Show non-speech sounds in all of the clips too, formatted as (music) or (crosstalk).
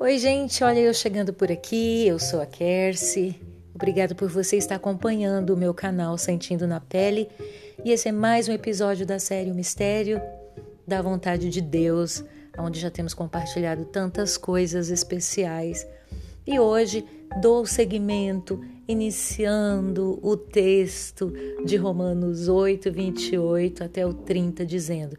Oi, gente, olha eu chegando por aqui. Eu sou a Kersi. Obrigado por você estar acompanhando o meu canal Sentindo na Pele. E esse é mais um episódio da série O Mistério da Vontade de Deus, onde já temos compartilhado tantas coisas especiais. E hoje dou seguimento, iniciando o texto de Romanos 8, 28 até o 30, dizendo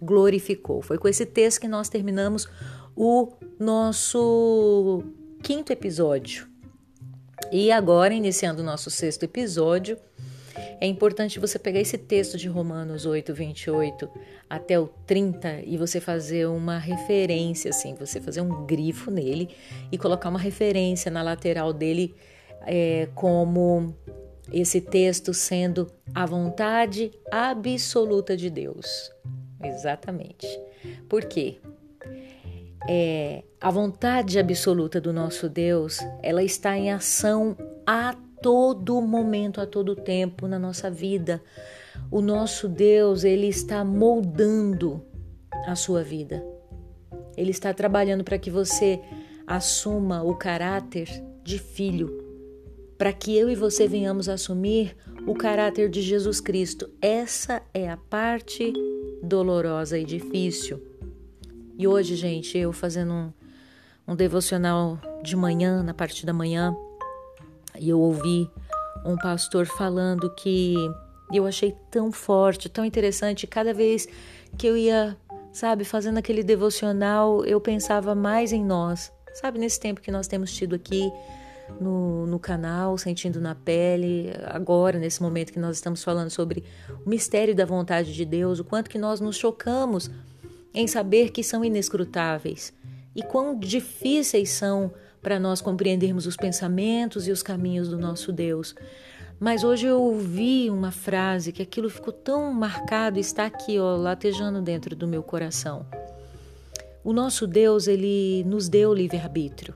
glorificou. Foi com esse texto que nós terminamos o nosso quinto episódio. E agora, iniciando o nosso sexto episódio, é importante você pegar esse texto de Romanos 8, 28 até o 30 e você fazer uma referência, assim, você fazer um grifo nele e colocar uma referência na lateral dele, é, como esse texto sendo a vontade absoluta de Deus. Exatamente. Por quê? É, a vontade absoluta do nosso Deus, ela está em ação a todo momento, a todo tempo na nossa vida. O nosso Deus, ele está moldando a sua vida. Ele está trabalhando para que você assuma o caráter de filho, para que eu e você venhamos assumir o caráter de Jesus Cristo. Essa é a parte dolorosa e difícil. E hoje, gente, eu fazendo um, um devocional de manhã, na parte da manhã, e eu ouvi um pastor falando que eu achei tão forte, tão interessante. Cada vez que eu ia, sabe, fazendo aquele devocional, eu pensava mais em nós, sabe, nesse tempo que nós temos tido aqui no, no canal, sentindo na pele, agora, nesse momento que nós estamos falando sobre o mistério da vontade de Deus, o quanto que nós nos chocamos em saber que são inescrutáveis e quão difíceis são para nós compreendermos os pensamentos e os caminhos do nosso Deus. Mas hoje eu ouvi uma frase que aquilo ficou tão marcado, está aqui, ó, latejando dentro do meu coração. O nosso Deus, ele nos deu livre-arbítrio.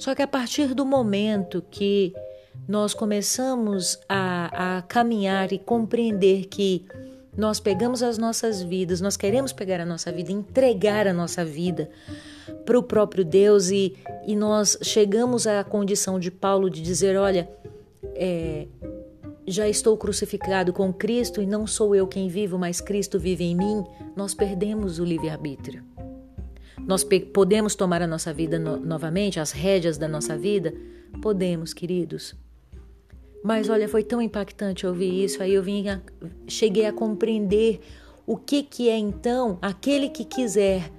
Só que a partir do momento que nós começamos a, a caminhar e compreender que nós pegamos as nossas vidas, nós queremos pegar a nossa vida, entregar a nossa vida para o próprio Deus e, e nós chegamos à condição de Paulo de dizer: olha, é, já estou crucificado com Cristo e não sou eu quem vivo, mas Cristo vive em mim, nós perdemos o livre-arbítrio. Nós podemos tomar a nossa vida no novamente, as rédeas da nossa vida? Podemos, queridos. Mas olha, foi tão impactante ouvir isso, aí eu vim a, cheguei a compreender o que que é então aquele que quiser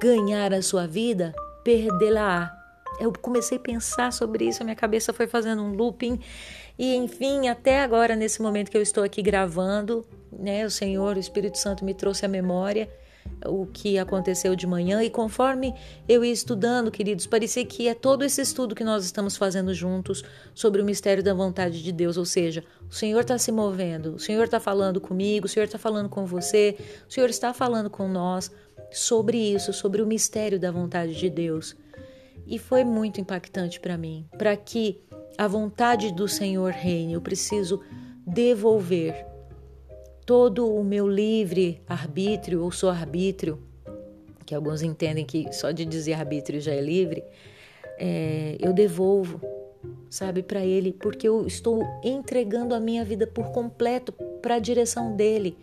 ganhar a sua vida, perdê-la. Eu comecei a pensar sobre isso, a minha cabeça foi fazendo um looping e enfim, até agora nesse momento que eu estou aqui gravando, né, o Senhor, o Espírito Santo me trouxe a memória o que aconteceu de manhã. E conforme eu ia estudando, queridos, parecia que é todo esse estudo que nós estamos fazendo juntos sobre o mistério da vontade de Deus, ou seja, o Senhor está se movendo, o Senhor está falando comigo, o Senhor está falando com você, o Senhor está falando com nós sobre isso, sobre o mistério da vontade de Deus. E foi muito impactante para mim, para que a vontade do Senhor reine, eu preciso devolver todo o meu livre arbítrio ou sou arbítrio, que alguns entendem que só de dizer arbítrio já é livre, é, eu devolvo, sabe, para Ele, porque eu estou entregando a minha vida por completo para a direção dele.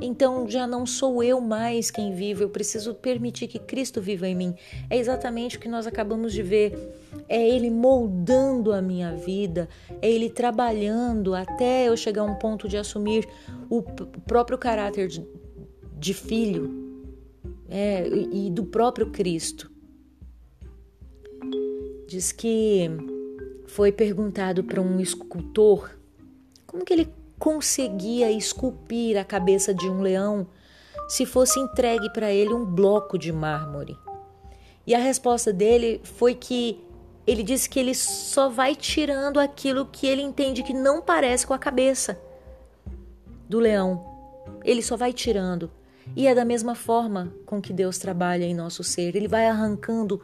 Então já não sou eu mais quem vivo, eu preciso permitir que Cristo viva em mim. É exatamente o que nós acabamos de ver. É Ele moldando a minha vida, é Ele trabalhando até eu chegar a um ponto de assumir o próprio caráter de, de filho é, e do próprio Cristo. Diz que foi perguntado para um escultor como que ele conseguia esculpir a cabeça de um leão se fosse entregue para ele um bloco de mármore. E a resposta dele foi que ele diz que ele só vai tirando aquilo que ele entende que não parece com a cabeça do leão. Ele só vai tirando. E é da mesma forma com que Deus trabalha em nosso ser. Ele vai arrancando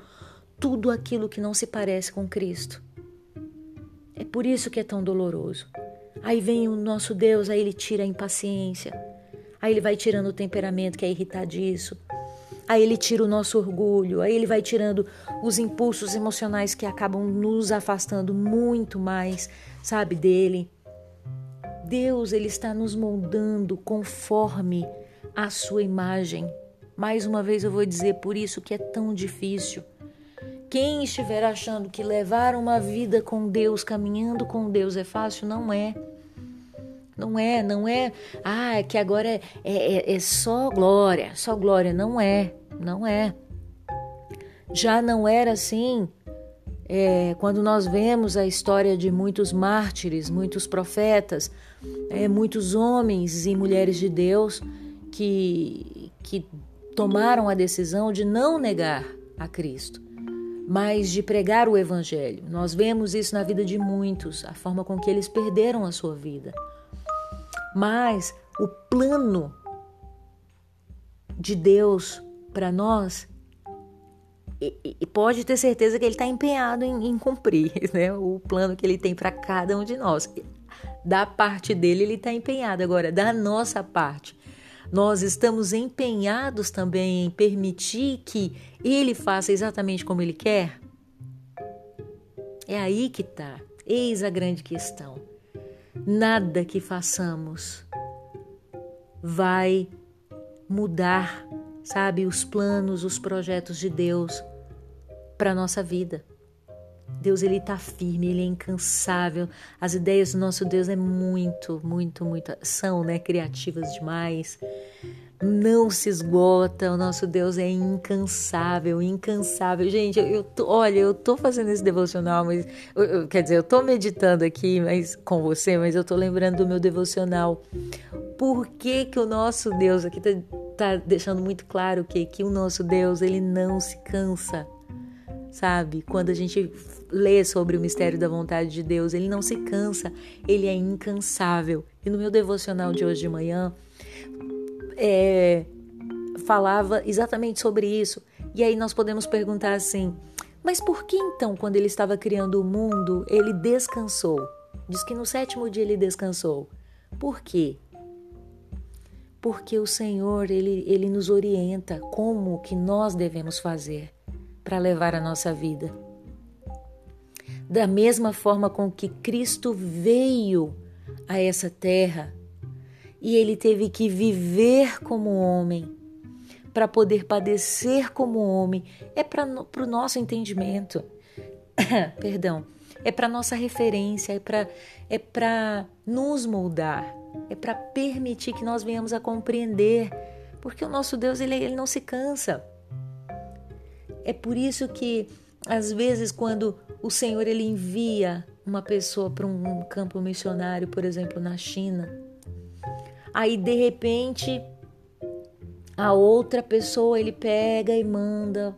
tudo aquilo que não se parece com Cristo. É por isso que é tão doloroso. Aí vem o nosso Deus, aí ele tira a impaciência. Aí ele vai tirando o temperamento que é irritadiço. Aí ele tira o nosso orgulho, aí ele vai tirando os impulsos emocionais que acabam nos afastando muito mais, sabe, dele. Deus, ele está nos moldando conforme a sua imagem. Mais uma vez eu vou dizer por isso que é tão difícil. Quem estiver achando que levar uma vida com Deus, caminhando com Deus é fácil, não é. Não é, não é. Ah, é que agora é, é, é só glória, só glória. Não é, não é. Já não era assim é, quando nós vemos a história de muitos mártires, muitos profetas, é, muitos homens e mulheres de Deus que, que tomaram a decisão de não negar a Cristo mas de pregar o Evangelho. Nós vemos isso na vida de muitos, a forma com que eles perderam a sua vida. Mas o plano de Deus para nós, e, e, pode ter certeza que Ele está empenhado em, em, cumprir (laughs) né? o plano que Ele tem para cada um de nós. Da parte dele, Ele está empenhado. Agora, da nossa parte, nós estamos empenhados também em permitir que ele faça exatamente como ele quer? É aí que está. Eis a grande questão. Nada que façamos vai mudar, sabe, os planos, os projetos de Deus para nossa vida. Deus ele está firme, ele é incansável. As ideias do nosso Deus é muito, muito, muito são, né, criativas demais. Não se esgota, o nosso Deus é incansável, incansável. Gente, eu, eu tô, olha, eu tô fazendo esse devocional, mas eu, eu, quer dizer, eu tô meditando aqui, mas com você, mas eu tô lembrando do meu devocional. Por que que o nosso Deus aqui tá, tá deixando muito claro que que o nosso Deus, ele não se cansa sabe? Quando a gente lê sobre o mistério da vontade de Deus, ele não se cansa, ele é incansável. E no meu devocional de hoje de manhã, é, falava exatamente sobre isso. E aí nós podemos perguntar assim: mas por que então, quando ele estava criando o mundo, ele descansou? Diz que no sétimo dia ele descansou. Por quê? Porque o Senhor, ele, ele nos orienta como que nós devemos fazer para levar a nossa vida. Da mesma forma com que Cristo veio a essa terra e ele teve que viver como homem para poder padecer como homem, é para o nosso entendimento. (coughs) Perdão, é para nossa referência, é para é para nos moldar, é para permitir que nós venhamos a compreender, porque o nosso Deus ele, ele não se cansa. É por isso que às vezes quando o Senhor ele envia uma pessoa para um campo missionário, por exemplo, na China, aí de repente a outra pessoa ele pega e manda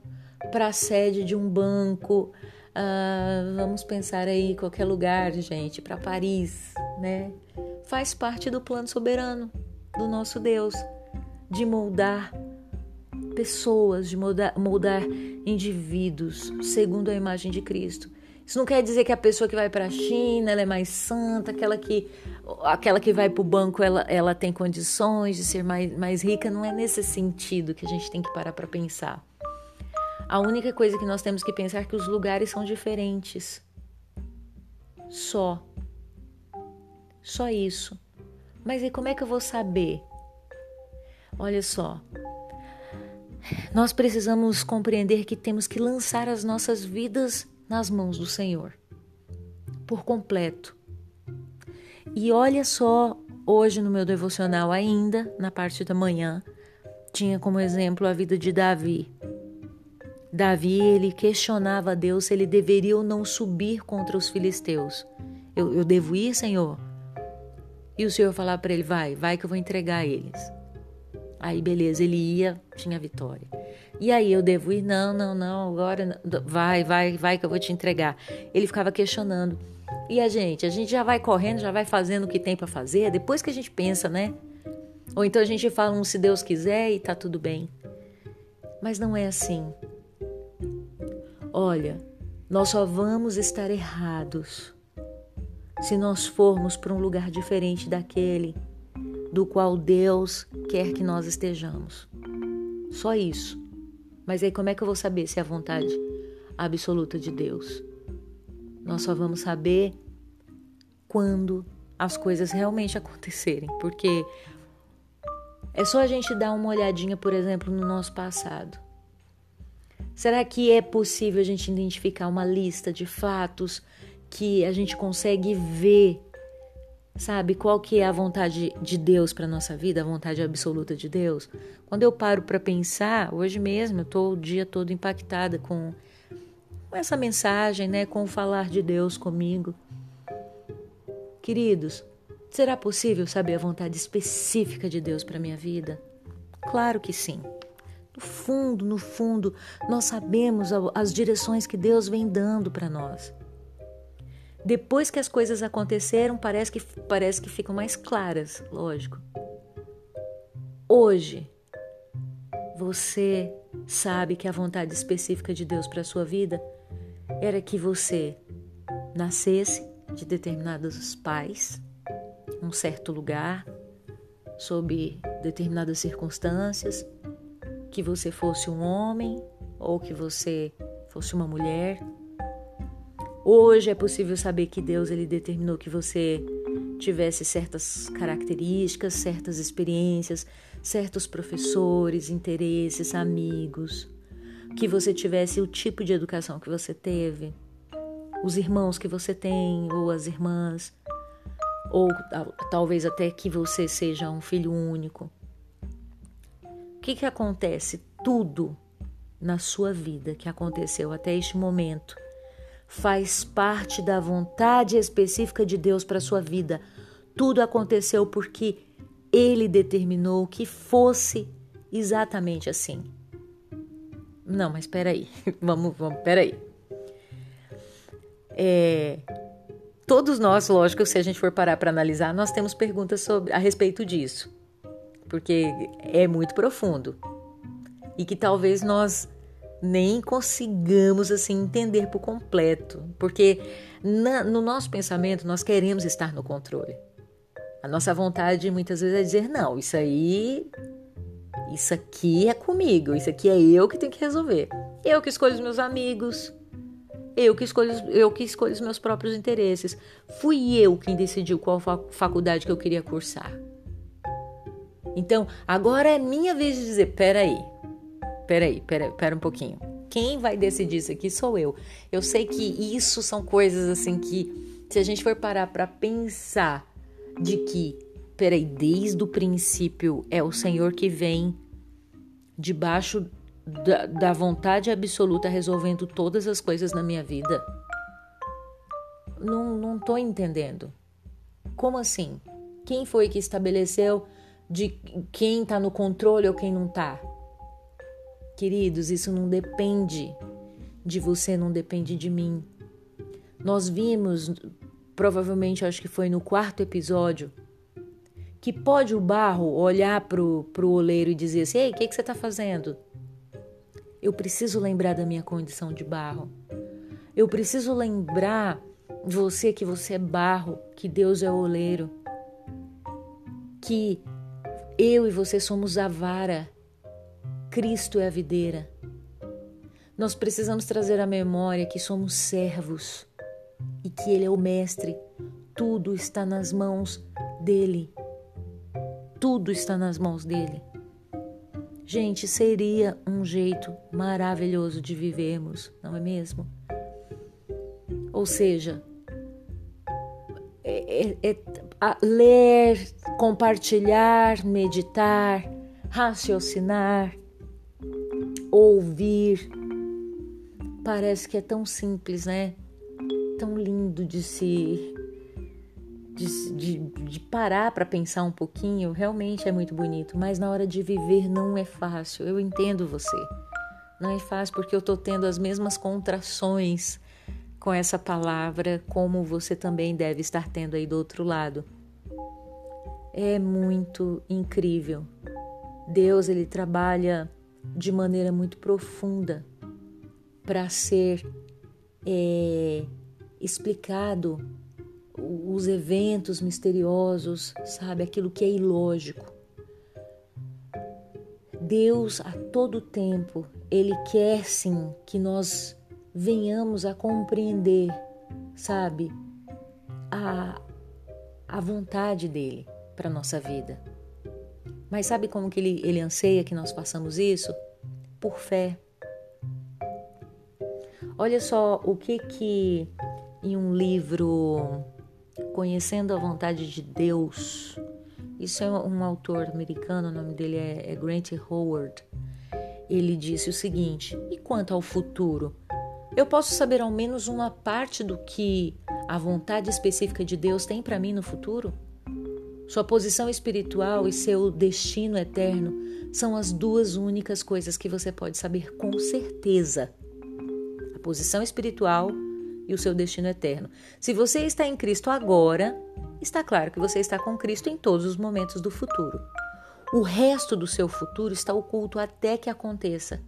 para a sede de um banco, uh, vamos pensar aí qualquer lugar, gente, para Paris, né? Faz parte do plano soberano do nosso Deus de moldar pessoas, de moldar, moldar indivíduos segundo a imagem de Cristo. Isso não quer dizer que a pessoa que vai para a China ela é mais santa, aquela que, aquela que vai para o banco ela, ela tem condições de ser mais, mais rica. Não é nesse sentido que a gente tem que parar para pensar. A única coisa que nós temos que pensar é que os lugares são diferentes. Só. Só isso. Mas e como é que eu vou saber? Olha só, nós precisamos compreender que temos que lançar as nossas vidas nas mãos do Senhor, por completo. E olha só, hoje no meu devocional, ainda na parte da manhã, tinha como exemplo a vida de Davi. Davi, ele questionava a Deus se ele deveria ou não subir contra os filisteus. Eu, eu devo ir, Senhor? E o Senhor falava para ele: vai, vai que eu vou entregar eles. Aí, beleza, ele ia, tinha vitória. E aí eu devo ir? Não, não, não, agora vai, vai, vai que eu vou te entregar. Ele ficava questionando. E a gente, a gente já vai correndo, já vai fazendo o que tem para fazer, depois que a gente pensa, né? Ou então a gente fala um se Deus quiser e tá tudo bem. Mas não é assim. Olha, nós só vamos estar errados se nós formos para um lugar diferente daquele do qual Deus quer que nós estejamos. Só isso. Mas aí como é que eu vou saber se é a vontade absoluta de Deus? Nós só vamos saber quando as coisas realmente acontecerem, porque é só a gente dar uma olhadinha, por exemplo, no nosso passado. Será que é possível a gente identificar uma lista de fatos que a gente consegue ver, sabe, qual que é a vontade de Deus para nossa vida, a vontade absoluta de Deus? Quando eu paro para pensar, hoje mesmo eu tô o dia todo impactada com essa mensagem, né, com o falar de Deus comigo. Queridos, Será possível saber a vontade específica de Deus para minha vida? Claro que sim. No fundo, no fundo, nós sabemos as direções que Deus vem dando para nós. Depois que as coisas aconteceram, parece que, parece que ficam mais claras, lógico. Hoje, você sabe que a vontade específica de Deus para a sua vida era que você nascesse de determinados pais, um certo lugar, sob determinadas circunstâncias, que você fosse um homem ou que você fosse uma mulher. Hoje é possível saber que Deus ele determinou que você tivesse certas características, certas experiências, certos professores, interesses, amigos, que você tivesse o tipo de educação que você teve, os irmãos que você tem ou as irmãs, ou talvez até que você seja um filho único. O que, que acontece? Tudo na sua vida que aconteceu até este momento faz parte da vontade específica de Deus para sua vida. Tudo aconteceu porque Ele determinou que fosse exatamente assim. Não, mas peraí, (laughs) vamos, vamos, peraí. É, Todos nós, lógico, se a gente for parar para analisar, nós temos perguntas sobre a respeito disso, porque é muito profundo e que talvez nós nem consigamos assim entender por completo, porque na, no nosso pensamento nós queremos estar no controle. A nossa vontade muitas vezes é dizer não, isso aí, isso aqui é comigo, isso aqui é eu que tenho que resolver. Eu que escolho os meus amigos, eu que escolho, eu que escolho os meus próprios interesses. Fui eu quem decidiu qual faculdade que eu queria cursar. Então, agora é minha vez de dizer: peraí, peraí, pera, pera um pouquinho. Quem vai decidir isso aqui sou eu. Eu sei que isso são coisas assim que, se a gente for parar para pensar de que, peraí, desde o princípio é o Senhor que vem debaixo da, da vontade absoluta resolvendo todas as coisas na minha vida? Não, não tô entendendo. Como assim? Quem foi que estabeleceu de quem está no controle ou quem não está? Queridos, isso não depende de você, não depende de mim. Nós vimos, provavelmente acho que foi no quarto episódio, que pode o barro olhar pro, pro oleiro e dizer assim: Ei, o que, que você está fazendo? Eu preciso lembrar da minha condição de barro. Eu preciso lembrar você que você é barro, que Deus é oleiro, que eu e você somos a vara, Cristo é a videira. Nós precisamos trazer à memória que somos servos e que Ele é o Mestre. Tudo está nas mãos dele. Tudo está nas mãos dele. Gente, seria um jeito maravilhoso de vivermos, não é mesmo? Ou seja, é, é, é, ler, compartilhar, meditar, raciocinar, ouvir. Parece que é tão simples, né? Tão lindo de se de, de, de parar para pensar um pouquinho, realmente é muito bonito, mas na hora de viver não é fácil. Eu entendo você. Não é fácil porque eu estou tendo as mesmas contrações com essa palavra, como você também deve estar tendo aí do outro lado. É muito incrível. Deus ele trabalha de maneira muito profunda para ser é, explicado os eventos misteriosos, sabe? Aquilo que é ilógico. Deus, a todo tempo, Ele quer sim que nós venhamos a compreender, sabe? A, a vontade dEle para nossa vida. Mas sabe como que ele, ele anseia que nós façamos isso? Por fé. Olha só o que que em um livro Conhecendo a Vontade de Deus, isso é um autor americano, o nome dele é, é Grant Howard. Ele disse o seguinte: e quanto ao futuro? Eu posso saber ao menos uma parte do que a vontade específica de Deus tem para mim no futuro? Sua posição espiritual e seu destino eterno são as duas únicas coisas que você pode saber com certeza. A posição espiritual e o seu destino eterno. Se você está em Cristo agora, está claro que você está com Cristo em todos os momentos do futuro. O resto do seu futuro está oculto até que aconteça.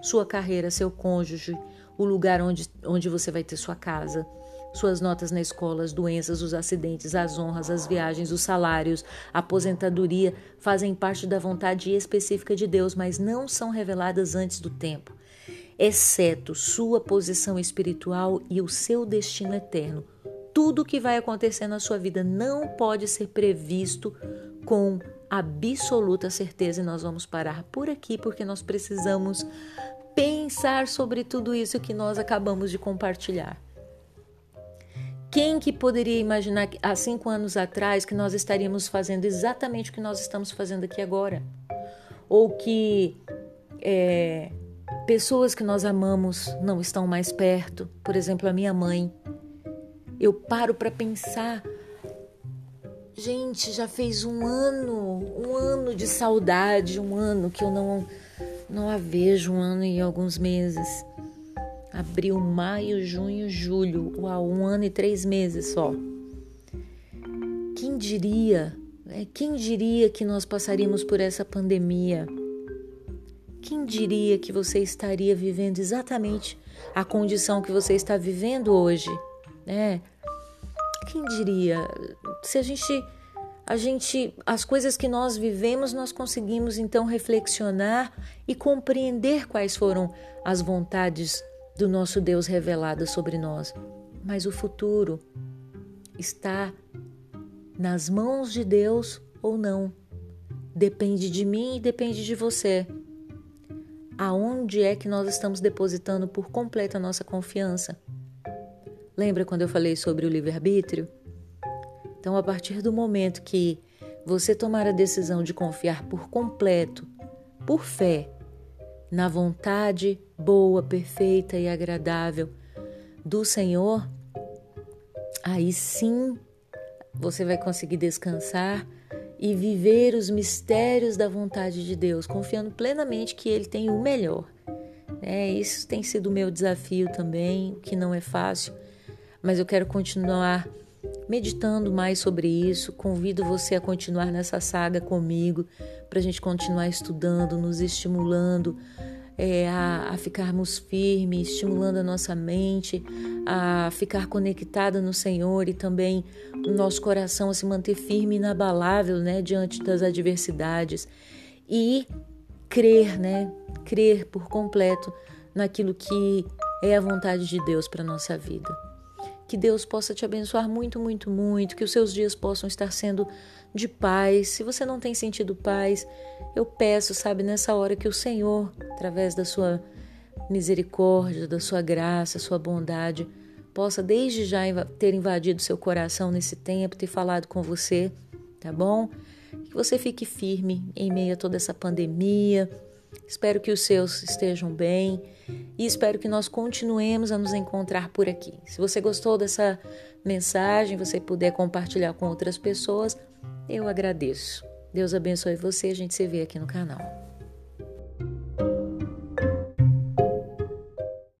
Sua carreira, seu cônjuge, o lugar onde, onde você vai ter sua casa, suas notas na escola, as doenças, os acidentes, as honras, as viagens, os salários, a aposentadoria fazem parte da vontade específica de Deus, mas não são reveladas antes do tempo exceto sua posição espiritual e o seu destino eterno. Tudo o que vai acontecer na sua vida não pode ser previsto com absoluta certeza e nós vamos parar por aqui porque nós precisamos pensar sobre tudo isso que nós acabamos de compartilhar. Quem que poderia imaginar há cinco anos atrás que nós estaríamos fazendo exatamente o que nós estamos fazendo aqui agora? Ou que é, Pessoas que nós amamos não estão mais perto, por exemplo, a minha mãe. Eu paro para pensar, gente, já fez um ano, um ano de saudade, um ano que eu não não a vejo, um ano e alguns meses. Abril, maio, junho, julho, uau, um ano e três meses só. Quem diria, né? quem diria que nós passaríamos por essa pandemia? Quem diria que você estaria vivendo exatamente a condição que você está vivendo hoje, né? Quem diria? Se a gente a gente as coisas que nós vivemos, nós conseguimos então reflexionar e compreender quais foram as vontades do nosso Deus reveladas sobre nós. Mas o futuro está nas mãos de Deus ou não. Depende de mim e depende de você aonde é que nós estamos depositando por completo a nossa confiança. Lembra quando eu falei sobre o livre-arbítrio? Então, a partir do momento que você tomar a decisão de confiar por completo, por fé, na vontade boa, perfeita e agradável do Senhor, aí sim você vai conseguir descansar e viver os mistérios da vontade de Deus, confiando plenamente que Ele tem o melhor. É, isso tem sido o meu desafio também, que não é fácil, mas eu quero continuar meditando mais sobre isso. Convido você a continuar nessa saga comigo, para a gente continuar estudando, nos estimulando é, a, a ficarmos firmes, estimulando a nossa mente, a ficar conectada no Senhor e também o nosso coração a se manter firme e inabalável né, diante das adversidades e crer, né, crer por completo naquilo que é a vontade de Deus para nossa vida. Que Deus possa te abençoar muito, muito, muito, que os seus dias possam estar sendo de paz. Se você não tem sentido paz, eu peço, sabe, nessa hora que o Senhor, através da sua misericórdia, da sua graça, sua bondade, possa desde já ter invadido seu coração nesse tempo, ter falado com você, tá bom? Que você fique firme em meio a toda essa pandemia, Espero que os seus estejam bem e espero que nós continuemos a nos encontrar por aqui. Se você gostou dessa mensagem, você puder compartilhar com outras pessoas, eu agradeço. Deus abençoe você, a gente se vê aqui no canal.